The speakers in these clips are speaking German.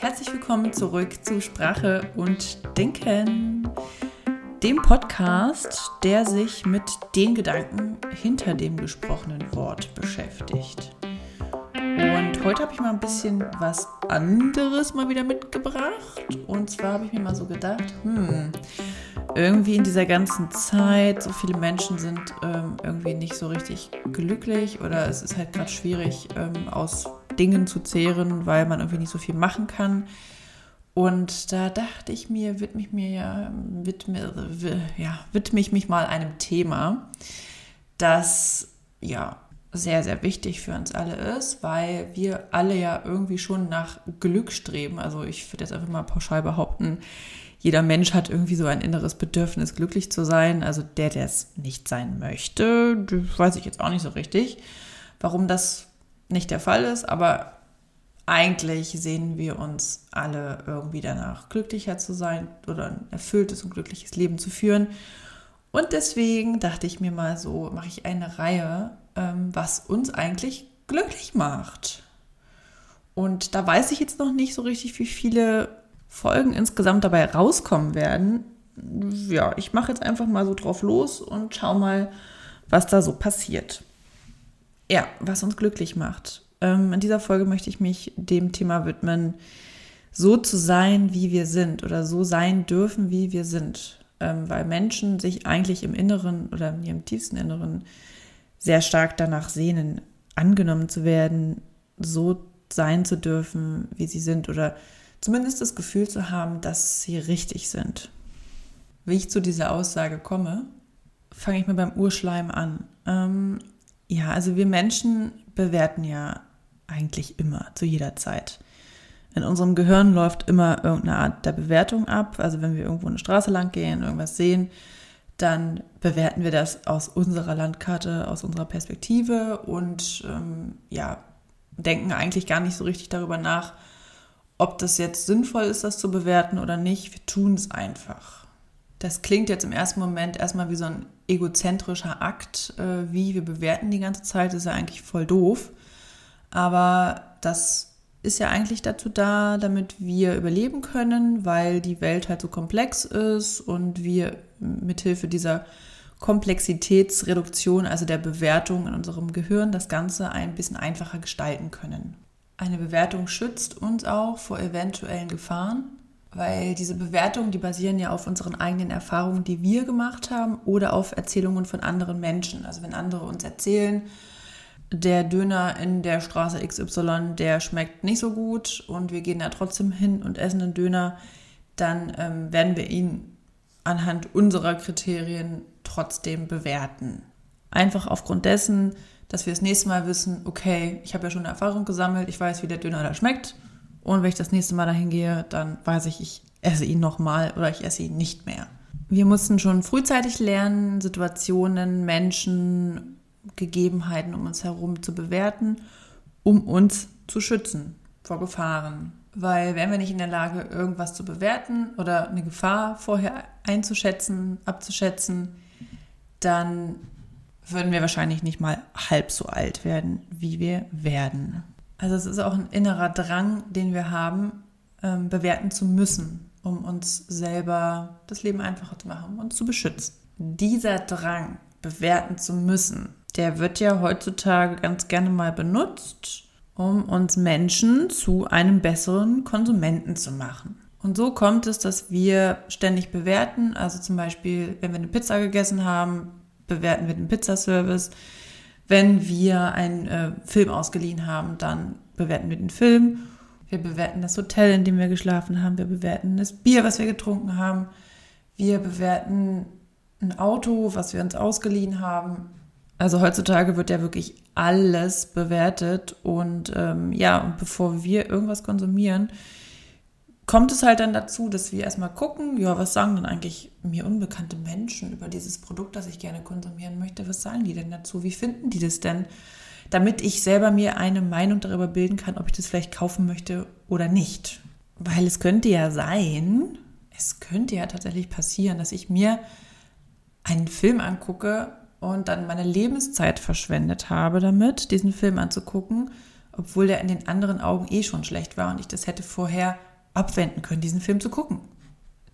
Herzlich willkommen zurück zu Sprache und Denken, dem Podcast, der sich mit den Gedanken hinter dem gesprochenen Wort beschäftigt. Und heute habe ich mal ein bisschen was anderes mal wieder mitgebracht. Und zwar habe ich mir mal so gedacht, hm, irgendwie in dieser ganzen Zeit, so viele Menschen sind ähm, irgendwie nicht so richtig glücklich oder es ist halt gerade schwierig, ähm, aus Dingen zu zehren, weil man irgendwie nicht so viel machen kann. Und da dachte ich mir, widme ich mir ja, widme, ja, widme ich mich mal einem Thema, das ja sehr, sehr wichtig für uns alle ist, weil wir alle ja irgendwie schon nach Glück streben. Also ich würde jetzt einfach mal pauschal behaupten, jeder Mensch hat irgendwie so ein inneres Bedürfnis, glücklich zu sein. Also der, der es nicht sein möchte, weiß ich jetzt auch nicht so richtig, warum das nicht der Fall ist, aber eigentlich sehen wir uns alle irgendwie danach, glücklicher zu sein oder ein erfülltes und glückliches Leben zu führen. Und deswegen dachte ich mir mal so, mache ich eine Reihe, ähm, was uns eigentlich glücklich macht. Und da weiß ich jetzt noch nicht so richtig, wie viele Folgen insgesamt dabei rauskommen werden. Ja, ich mache jetzt einfach mal so drauf los und schau mal, was da so passiert. Ja, was uns glücklich macht. Ähm, in dieser Folge möchte ich mich dem Thema widmen, so zu sein, wie wir sind oder so sein dürfen, wie wir sind. Ähm, weil Menschen sich eigentlich im Inneren oder in ihrem tiefsten Inneren sehr stark danach sehnen, angenommen zu werden, so sein zu dürfen, wie sie sind oder zumindest das Gefühl zu haben, dass sie richtig sind. Wie ich zu dieser Aussage komme, fange ich mal beim Urschleim an. Ähm, ja, also wir Menschen bewerten ja eigentlich immer, zu jeder Zeit. In unserem Gehirn läuft immer irgendeine Art der Bewertung ab. Also wenn wir irgendwo eine Straße lang gehen, irgendwas sehen, dann bewerten wir das aus unserer Landkarte, aus unserer Perspektive und ähm, ja, denken eigentlich gar nicht so richtig darüber nach, ob das jetzt sinnvoll ist, das zu bewerten oder nicht. Wir tun es einfach. Das klingt jetzt im ersten Moment erstmal wie so ein egozentrischer Akt, äh, wie wir bewerten die ganze Zeit, ist ja eigentlich voll doof. Aber das ist ja eigentlich dazu da, damit wir überleben können, weil die Welt halt so komplex ist und wir mithilfe dieser Komplexitätsreduktion, also der Bewertung in unserem Gehirn, das Ganze ein bisschen einfacher gestalten können. Eine Bewertung schützt uns auch vor eventuellen Gefahren, weil diese Bewertungen, die basieren ja auf unseren eigenen Erfahrungen, die wir gemacht haben oder auf Erzählungen von anderen Menschen. Also wenn andere uns erzählen, der Döner in der Straße XY, der schmeckt nicht so gut und wir gehen da trotzdem hin und essen den Döner, dann ähm, werden wir ihn anhand unserer Kriterien trotzdem bewerten. Einfach aufgrund dessen, dass wir das nächste Mal wissen, okay, ich habe ja schon eine Erfahrung gesammelt, ich weiß, wie der Döner da schmeckt und wenn ich das nächste Mal dahin gehe, dann weiß ich, ich esse ihn nochmal oder ich esse ihn nicht mehr. Wir mussten schon frühzeitig lernen, Situationen, Menschen Gegebenheiten um uns herum zu bewerten, um uns zu schützen vor Gefahren. Weil wären wir nicht in der Lage, irgendwas zu bewerten oder eine Gefahr vorher einzuschätzen, abzuschätzen, dann würden wir wahrscheinlich nicht mal halb so alt werden, wie wir werden. Also es ist auch ein innerer Drang, den wir haben, ähm, bewerten zu müssen, um uns selber das Leben einfacher zu machen, um uns zu beschützen. Dieser Drang, bewerten zu müssen, der wird ja heutzutage ganz gerne mal benutzt, um uns Menschen zu einem besseren Konsumenten zu machen. Und so kommt es, dass wir ständig bewerten. Also zum Beispiel, wenn wir eine Pizza gegessen haben, bewerten wir den Pizzaservice. Wenn wir einen äh, Film ausgeliehen haben, dann bewerten wir den Film. Wir bewerten das Hotel, in dem wir geschlafen haben. Wir bewerten das Bier, was wir getrunken haben. Wir bewerten ein Auto, was wir uns ausgeliehen haben. Also heutzutage wird ja wirklich alles bewertet und ähm, ja, bevor wir irgendwas konsumieren, kommt es halt dann dazu, dass wir erstmal gucken, ja, was sagen denn eigentlich mir unbekannte Menschen über dieses Produkt, das ich gerne konsumieren möchte? Was sagen die denn dazu? Wie finden die das denn? Damit ich selber mir eine Meinung darüber bilden kann, ob ich das vielleicht kaufen möchte oder nicht. Weil es könnte ja sein, es könnte ja tatsächlich passieren, dass ich mir einen Film angucke und dann meine Lebenszeit verschwendet habe damit, diesen Film anzugucken, obwohl der in den anderen Augen eh schon schlecht war und ich das hätte vorher abwenden können, diesen Film zu gucken.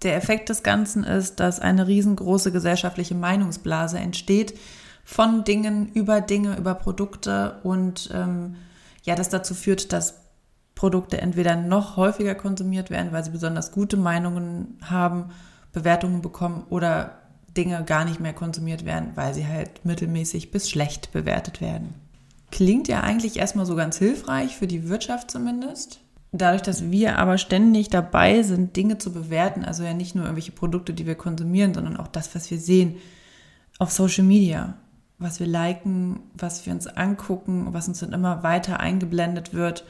Der Effekt des Ganzen ist, dass eine riesengroße gesellschaftliche Meinungsblase entsteht von Dingen über Dinge, über Produkte und ähm, ja, das dazu führt, dass Produkte entweder noch häufiger konsumiert werden, weil sie besonders gute Meinungen haben, Bewertungen bekommen oder Dinge gar nicht mehr konsumiert werden, weil sie halt mittelmäßig bis schlecht bewertet werden. Klingt ja eigentlich erstmal so ganz hilfreich, für die Wirtschaft zumindest. Dadurch, dass wir aber ständig dabei sind, Dinge zu bewerten, also ja nicht nur irgendwelche Produkte, die wir konsumieren, sondern auch das, was wir sehen auf Social Media, was wir liken, was wir uns angucken, was uns dann immer weiter eingeblendet wird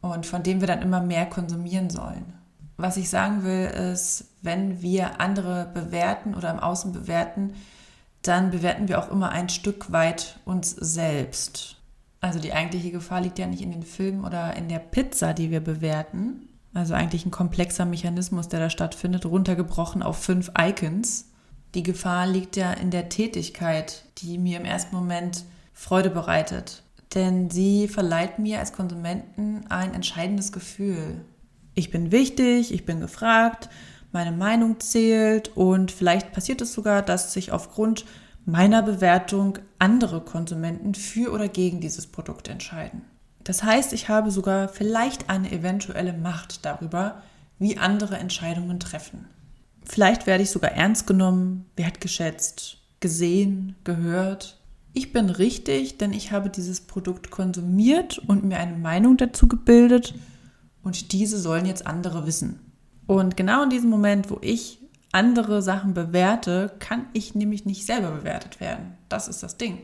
und von dem wir dann immer mehr konsumieren sollen. Was ich sagen will, ist, wenn wir andere bewerten oder im Außen bewerten, dann bewerten wir auch immer ein Stück weit uns selbst. Also die eigentliche Gefahr liegt ja nicht in den Filmen oder in der Pizza, die wir bewerten. Also eigentlich ein komplexer Mechanismus, der da stattfindet, runtergebrochen auf fünf Icons. Die Gefahr liegt ja in der Tätigkeit, die mir im ersten Moment Freude bereitet. Denn sie verleiht mir als Konsumenten ein entscheidendes Gefühl. Ich bin wichtig, ich bin gefragt, meine Meinung zählt und vielleicht passiert es sogar, dass sich aufgrund meiner Bewertung andere Konsumenten für oder gegen dieses Produkt entscheiden. Das heißt, ich habe sogar vielleicht eine eventuelle Macht darüber, wie andere Entscheidungen treffen. Vielleicht werde ich sogar ernst genommen, wertgeschätzt, gesehen, gehört. Ich bin richtig, denn ich habe dieses Produkt konsumiert und mir eine Meinung dazu gebildet und diese sollen jetzt andere wissen. Und genau in diesem Moment, wo ich andere Sachen bewerte, kann ich nämlich nicht selber bewertet werden. Das ist das Ding.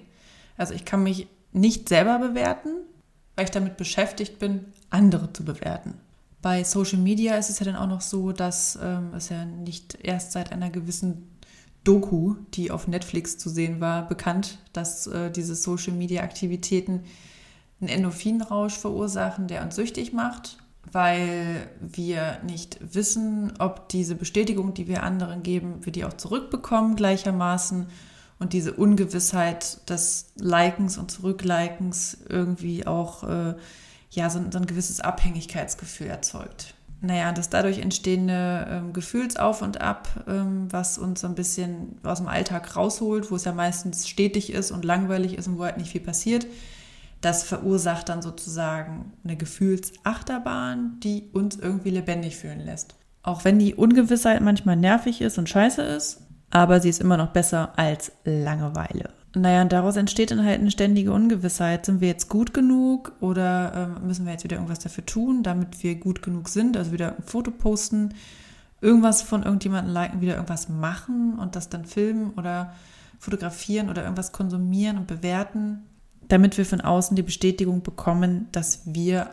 Also ich kann mich nicht selber bewerten, weil ich damit beschäftigt bin, andere zu bewerten. Bei Social Media ist es ja dann auch noch so, dass ähm, es ja nicht erst seit einer gewissen Doku, die auf Netflix zu sehen war, bekannt, dass äh, diese Social Media Aktivitäten einen Endorphinrausch verursachen, der uns süchtig macht weil wir nicht wissen, ob diese Bestätigung, die wir anderen geben, wir die auch zurückbekommen gleichermaßen und diese Ungewissheit des Likens und Zurücklikens irgendwie auch äh, ja, so, so, ein gewisses Abhängigkeitsgefühl erzeugt. Naja, das dadurch entstehende ähm, Gefühlsauf und Ab, ähm, was uns so ein bisschen aus dem Alltag rausholt, wo es ja meistens stetig ist und langweilig ist und wo halt nicht viel passiert, das verursacht dann sozusagen eine Gefühlsachterbahn, die uns irgendwie lebendig fühlen lässt. Auch wenn die Ungewissheit manchmal nervig ist und scheiße ist, aber sie ist immer noch besser als Langeweile. Naja, und daraus entsteht dann halt eine ständige Ungewissheit. Sind wir jetzt gut genug oder äh, müssen wir jetzt wieder irgendwas dafür tun, damit wir gut genug sind? Also wieder ein Foto posten, irgendwas von irgendjemandem liken, wieder irgendwas machen und das dann filmen oder fotografieren oder irgendwas konsumieren und bewerten damit wir von außen die Bestätigung bekommen, dass wir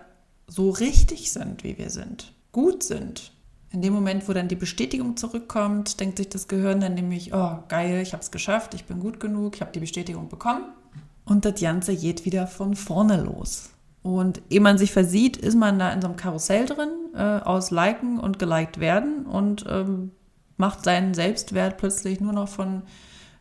so richtig sind, wie wir sind, gut sind. In dem Moment, wo dann die Bestätigung zurückkommt, denkt sich das Gehirn dann nämlich, oh geil, ich habe es geschafft, ich bin gut genug, ich habe die Bestätigung bekommen. Und das Ganze geht wieder von vorne los. Und ehe man sich versieht, ist man da in so einem Karussell drin, äh, aus Liken und geliked werden und ähm, macht seinen Selbstwert plötzlich nur noch von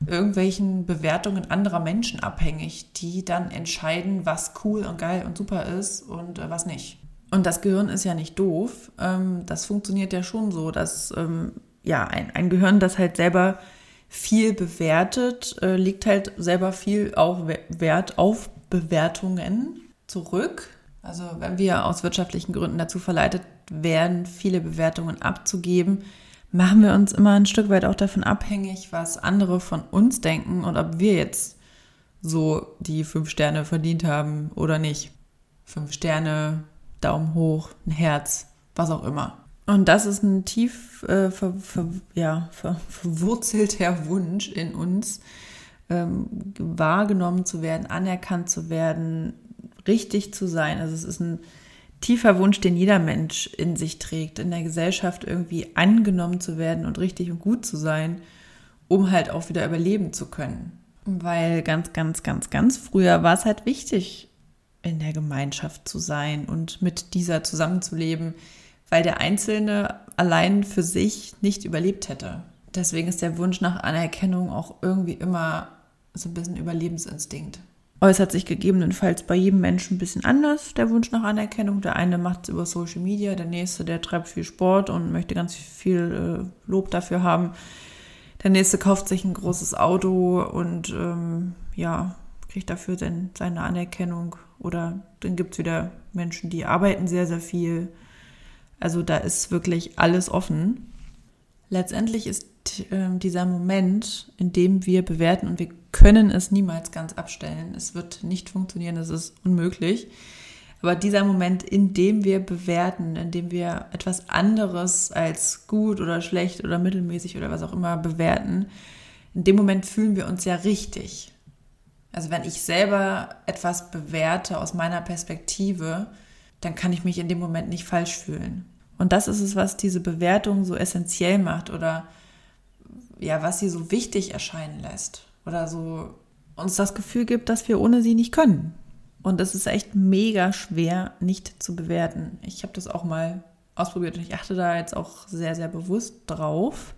irgendwelchen Bewertungen anderer Menschen abhängig, die dann entscheiden, was cool und geil und super ist und äh, was nicht. Und das Gehirn ist ja nicht doof. Ähm, das funktioniert ja schon so, dass ähm, ja ein, ein Gehirn, das halt selber viel bewertet, äh, legt halt selber viel auch Wert auf Bewertungen zurück. Also wenn wir aus wirtschaftlichen Gründen dazu verleitet werden, viele Bewertungen abzugeben, machen wir uns immer ein Stück weit auch davon abhängig, was andere von uns denken und ob wir jetzt so die fünf Sterne verdient haben oder nicht. Fünf Sterne, Daumen hoch, ein Herz, was auch immer. Und das ist ein tief äh, ver, ver, ja, ver, verwurzelter Wunsch in uns, ähm, wahrgenommen zu werden, anerkannt zu werden, richtig zu sein. Also es ist ein tiefer Wunsch, den jeder Mensch in sich trägt, in der Gesellschaft irgendwie angenommen zu werden und richtig und gut zu sein, um halt auch wieder überleben zu können. Weil ganz, ganz, ganz, ganz früher war es halt wichtig, in der Gemeinschaft zu sein und mit dieser zusammenzuleben, weil der Einzelne allein für sich nicht überlebt hätte. Deswegen ist der Wunsch nach Anerkennung auch irgendwie immer so ein bisschen Überlebensinstinkt. Äußert sich gegebenenfalls bei jedem Menschen ein bisschen anders, der Wunsch nach Anerkennung. Der eine macht es über Social Media, der nächste, der treibt viel Sport und möchte ganz viel äh, Lob dafür haben. Der nächste kauft sich ein großes Auto und ähm, ja, kriegt dafür dann seine Anerkennung. Oder dann gibt es wieder Menschen, die arbeiten sehr, sehr viel. Also da ist wirklich alles offen. Letztendlich ist dieser Moment, in dem wir bewerten und wir können es niemals ganz abstellen. Es wird nicht funktionieren, es ist unmöglich. Aber dieser Moment, in dem wir bewerten, in dem wir etwas anderes als gut oder schlecht oder mittelmäßig oder was auch immer bewerten, in dem Moment fühlen wir uns ja richtig. Also wenn ich selber etwas bewerte aus meiner Perspektive, dann kann ich mich in dem Moment nicht falsch fühlen. Und das ist es, was diese Bewertung so essentiell macht oder ja, was sie so wichtig erscheinen lässt oder so uns das Gefühl gibt, dass wir ohne sie nicht können. Und es ist echt mega schwer, nicht zu bewerten. Ich habe das auch mal ausprobiert und ich achte da jetzt auch sehr, sehr bewusst drauf.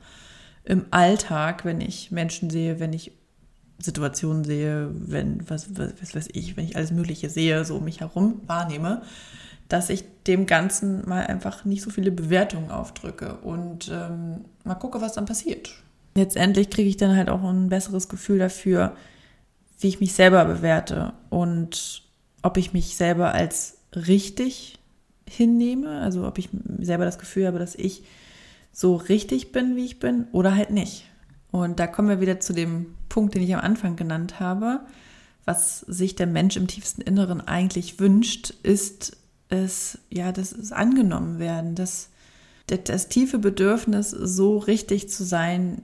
Im Alltag, wenn ich Menschen sehe, wenn ich Situationen sehe, wenn, was, was, was weiß ich, wenn ich alles Mögliche sehe, so um mich herum wahrnehme, dass ich dem Ganzen mal einfach nicht so viele Bewertungen aufdrücke und ähm, mal gucke, was dann passiert letztendlich kriege ich dann halt auch ein besseres Gefühl dafür, wie ich mich selber bewerte und ob ich mich selber als richtig hinnehme, also ob ich selber das Gefühl habe, dass ich so richtig bin, wie ich bin oder halt nicht. Und da kommen wir wieder zu dem Punkt, den ich am Anfang genannt habe. Was sich der Mensch im tiefsten Inneren eigentlich wünscht, ist es, ja, das ist angenommen werden, das, das, das tiefe Bedürfnis, so richtig zu sein,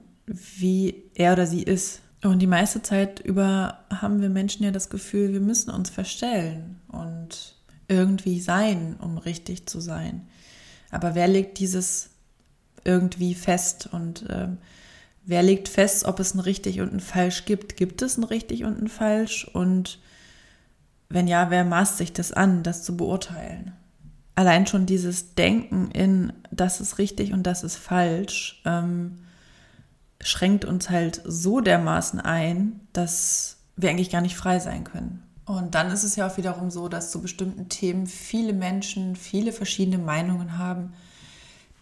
wie er oder sie ist. Und die meiste Zeit über haben wir Menschen ja das Gefühl, wir müssen uns verstellen und irgendwie sein, um richtig zu sein. Aber wer legt dieses irgendwie fest und ähm, wer legt fest, ob es ein richtig und ein falsch gibt? Gibt es ein richtig und ein falsch? Und wenn ja, wer maßt sich das an, das zu beurteilen? Allein schon dieses Denken in, das ist richtig und das ist falsch, ähm, schränkt uns halt so dermaßen ein, dass wir eigentlich gar nicht frei sein können. Und dann ist es ja auch wiederum so, dass zu bestimmten Themen viele Menschen viele verschiedene Meinungen haben,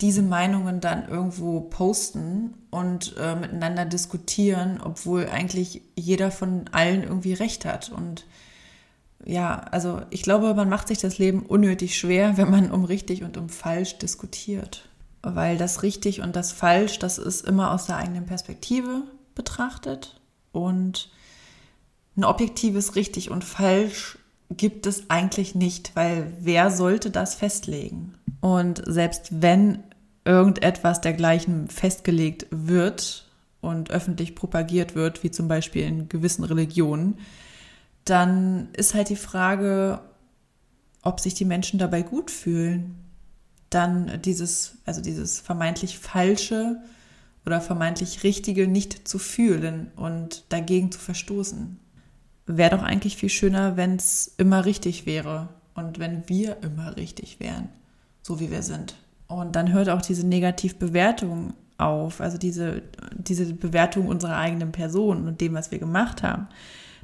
diese Meinungen dann irgendwo posten und äh, miteinander diskutieren, obwohl eigentlich jeder von allen irgendwie recht hat. Und ja, also ich glaube, man macht sich das Leben unnötig schwer, wenn man um richtig und um falsch diskutiert weil das richtig und das falsch, das ist immer aus der eigenen Perspektive betrachtet und ein objektives richtig und falsch gibt es eigentlich nicht, weil wer sollte das festlegen? Und selbst wenn irgendetwas dergleichen festgelegt wird und öffentlich propagiert wird, wie zum Beispiel in gewissen Religionen, dann ist halt die Frage, ob sich die Menschen dabei gut fühlen dann dieses, also dieses vermeintlich Falsche oder vermeintlich Richtige nicht zu fühlen und dagegen zu verstoßen. Wäre doch eigentlich viel schöner, wenn es immer richtig wäre und wenn wir immer richtig wären, so wie wir sind. Und dann hört auch diese Negativbewertung auf, also diese, diese Bewertung unserer eigenen Person und dem, was wir gemacht haben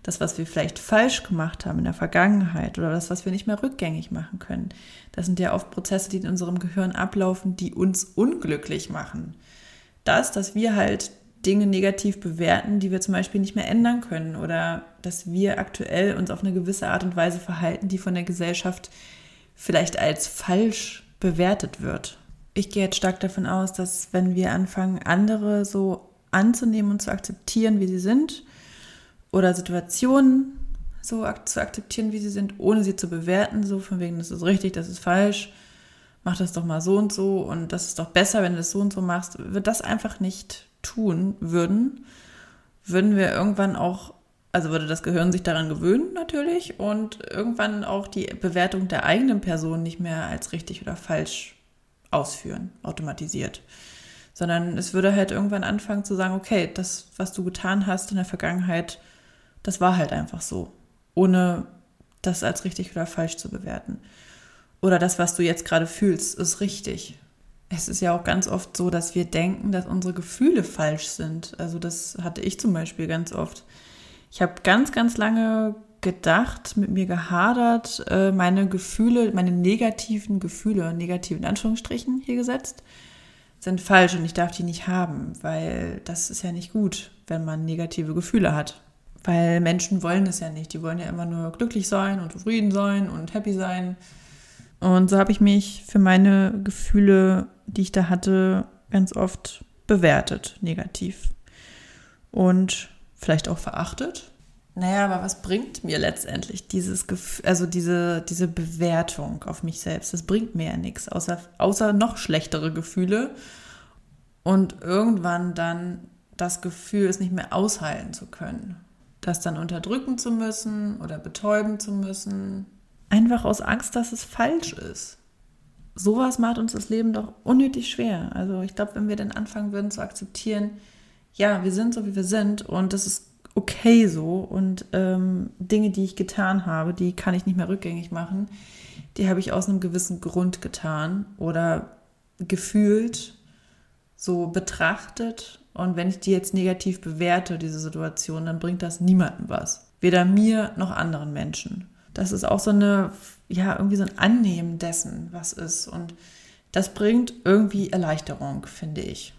das, was wir vielleicht falsch gemacht haben in der Vergangenheit oder das, was wir nicht mehr rückgängig machen können. Das sind ja oft Prozesse, die in unserem Gehirn ablaufen, die uns unglücklich machen. Das, dass wir halt Dinge negativ bewerten, die wir zum Beispiel nicht mehr ändern können oder dass wir aktuell uns auf eine gewisse Art und Weise verhalten, die von der Gesellschaft vielleicht als falsch bewertet wird. Ich gehe jetzt stark davon aus, dass wenn wir anfangen, andere so anzunehmen und zu akzeptieren, wie sie sind, oder Situationen so zu akzeptieren, wie sie sind, ohne sie zu bewerten, so von wegen, das ist richtig, das ist falsch, mach das doch mal so und so und das ist doch besser, wenn du das so und so machst, wird das einfach nicht tun würden, würden wir irgendwann auch, also würde das Gehirn sich daran gewöhnen natürlich und irgendwann auch die Bewertung der eigenen Person nicht mehr als richtig oder falsch ausführen, automatisiert. Sondern es würde halt irgendwann anfangen zu sagen, okay, das, was du getan hast in der Vergangenheit, das war halt einfach so, ohne das als richtig oder falsch zu bewerten. Oder das, was du jetzt gerade fühlst, ist richtig. Es ist ja auch ganz oft so, dass wir denken, dass unsere Gefühle falsch sind. Also das hatte ich zum Beispiel ganz oft. Ich habe ganz, ganz lange gedacht, mit mir gehadert, äh, meine Gefühle, meine negativen Gefühle, negativen Anführungsstrichen hier gesetzt, sind falsch und ich darf die nicht haben, weil das ist ja nicht gut, wenn man negative Gefühle hat. Weil Menschen wollen es ja nicht. Die wollen ja immer nur glücklich sein und zufrieden sein und happy sein. Und so habe ich mich für meine Gefühle, die ich da hatte, ganz oft bewertet, negativ. Und vielleicht auch verachtet. Naja, aber was bringt mir letztendlich dieses Gefühl, also diese, diese Bewertung auf mich selbst? Das bringt mir ja nichts, außer, außer noch schlechtere Gefühle. Und irgendwann dann das Gefühl, es nicht mehr aushalten zu können das dann unterdrücken zu müssen oder betäuben zu müssen. Einfach aus Angst, dass es falsch ist. Sowas macht uns das Leben doch unnötig schwer. Also ich glaube, wenn wir dann anfangen würden zu akzeptieren, ja, wir sind so, wie wir sind und das ist okay so und ähm, Dinge, die ich getan habe, die kann ich nicht mehr rückgängig machen, die habe ich aus einem gewissen Grund getan oder gefühlt so betrachtet und wenn ich die jetzt negativ bewerte, diese Situation, dann bringt das niemandem was. Weder mir noch anderen Menschen. Das ist auch so eine, ja, irgendwie so ein Annehmen dessen, was ist. Und das bringt irgendwie Erleichterung, finde ich.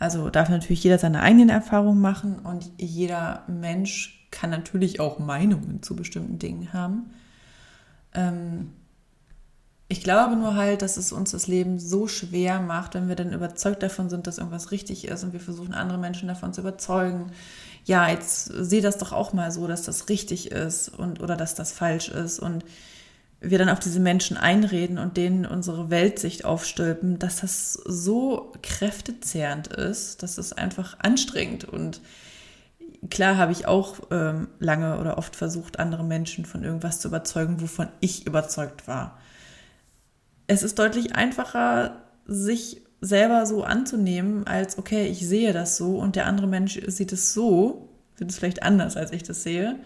Also darf natürlich jeder seine eigenen Erfahrungen machen und jeder Mensch kann natürlich auch Meinungen zu bestimmten Dingen haben. Ähm, ich glaube nur halt, dass es uns das Leben so schwer macht, wenn wir dann überzeugt davon sind, dass irgendwas richtig ist und wir versuchen, andere Menschen davon zu überzeugen. Ja, jetzt sehe das doch auch mal so, dass das richtig ist und oder dass das falsch ist. Und wir dann auf diese Menschen einreden und denen unsere Weltsicht aufstülpen, dass das so kräftezehrend ist, dass es einfach anstrengend. Und klar habe ich auch ähm, lange oder oft versucht, andere Menschen von irgendwas zu überzeugen, wovon ich überzeugt war es ist deutlich einfacher, sich selber so anzunehmen, als okay, ich sehe das so und der andere Mensch sieht es so, sieht es vielleicht anders, als ich das sehe.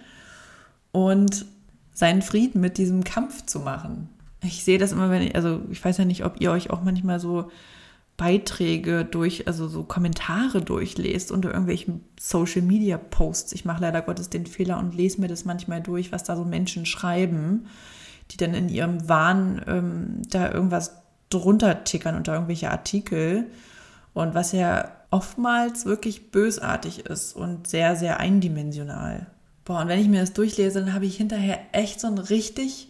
Und seinen Frieden mit diesem Kampf zu machen. Ich sehe das immer, wenn ich, also ich weiß ja nicht, ob ihr euch auch manchmal so Beiträge durch, also so Kommentare durchlest unter irgendwelchen Social Media Posts. Ich mache leider Gottes den Fehler und lese mir das manchmal durch, was da so Menschen schreiben die dann in ihrem Wahn ähm, da irgendwas drunter tickern unter irgendwelche Artikel. Und was ja oftmals wirklich bösartig ist und sehr, sehr eindimensional. Boah, und wenn ich mir das durchlese, dann habe ich hinterher echt so ein richtig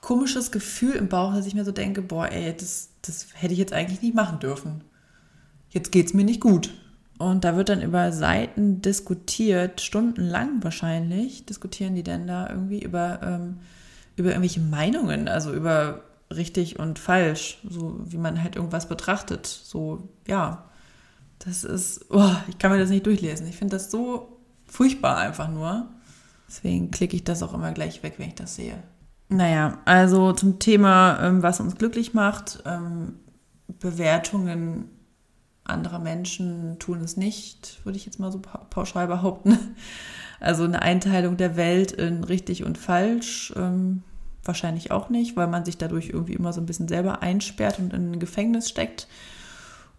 komisches Gefühl im Bauch, dass ich mir so denke, boah, ey, das, das hätte ich jetzt eigentlich nicht machen dürfen. Jetzt geht es mir nicht gut. Und da wird dann über Seiten diskutiert, stundenlang wahrscheinlich, diskutieren die denn da irgendwie über ähm, über irgendwelche Meinungen, also über richtig und falsch, so wie man halt irgendwas betrachtet. So, ja, das ist, oh, ich kann mir das nicht durchlesen. Ich finde das so furchtbar einfach nur. Deswegen klicke ich das auch immer gleich weg, wenn ich das sehe. Naja, also zum Thema, ähm, was uns glücklich macht. Ähm, Bewertungen anderer Menschen tun es nicht, würde ich jetzt mal so pauschal behaupten. Also eine Einteilung der Welt in richtig und falsch ähm, wahrscheinlich auch nicht, weil man sich dadurch irgendwie immer so ein bisschen selber einsperrt und in ein Gefängnis steckt.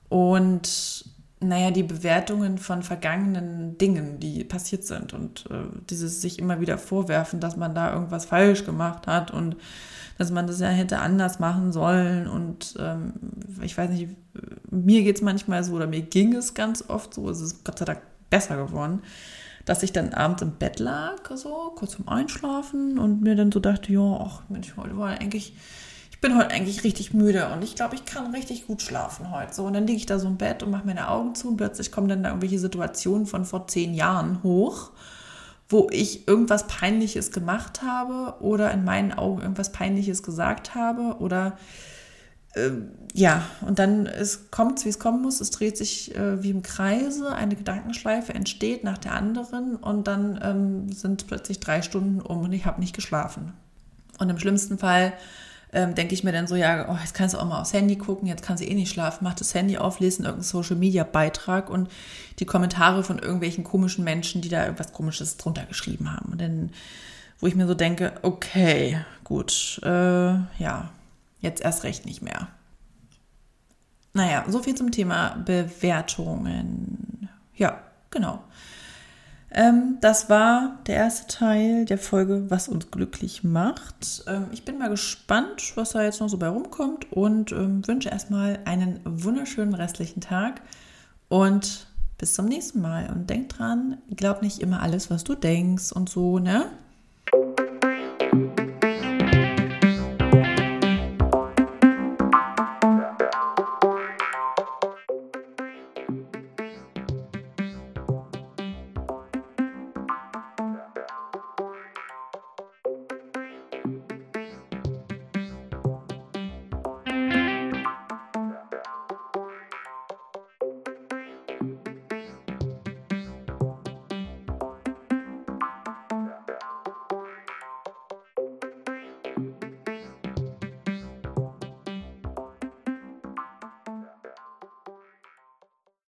Und naja, die Bewertungen von vergangenen Dingen, die passiert sind und äh, dieses sich immer wieder vorwerfen, dass man da irgendwas falsch gemacht hat und dass man das ja hätte anders machen sollen. Und ähm, ich weiß nicht, mir geht es manchmal so oder mir ging es ganz oft so, es ist Gott sei Dank besser geworden, dass ich dann abends im Bett lag, so kurz zum Einschlafen und mir dann so dachte, ja, ach Mensch, heute war eigentlich, ich bin heute eigentlich richtig müde und ich glaube, ich kann richtig gut schlafen heute. So, und dann liege ich da so im Bett und mache meine Augen zu und plötzlich kommen dann da irgendwelche Situationen von vor zehn Jahren hoch wo ich irgendwas Peinliches gemacht habe oder in meinen Augen irgendwas Peinliches gesagt habe oder ja, und dann kommt es, wie es kommen muss. Es dreht sich äh, wie im Kreise, eine Gedankenschleife entsteht nach der anderen und dann ähm, sind plötzlich drei Stunden um und ich habe nicht geschlafen. Und im schlimmsten Fall ähm, denke ich mir dann so, ja, oh, jetzt kannst du auch mal aufs Handy gucken, jetzt kannst du eh nicht schlafen, mach das Handy auf, lesen irgendeinen Social Media Beitrag und die Kommentare von irgendwelchen komischen Menschen, die da irgendwas Komisches drunter geschrieben haben. Und dann, wo ich mir so denke, okay, gut, äh, ja, jetzt erst recht nicht mehr. Naja, so viel zum Thema Bewertungen. Ja, genau. Ähm, das war der erste Teil der Folge, was uns glücklich macht. Ähm, ich bin mal gespannt, was da jetzt noch so bei rumkommt und ähm, wünsche erstmal einen wunderschönen restlichen Tag und bis zum nächsten Mal. Und denk dran, glaub nicht immer alles, was du denkst und so, ne?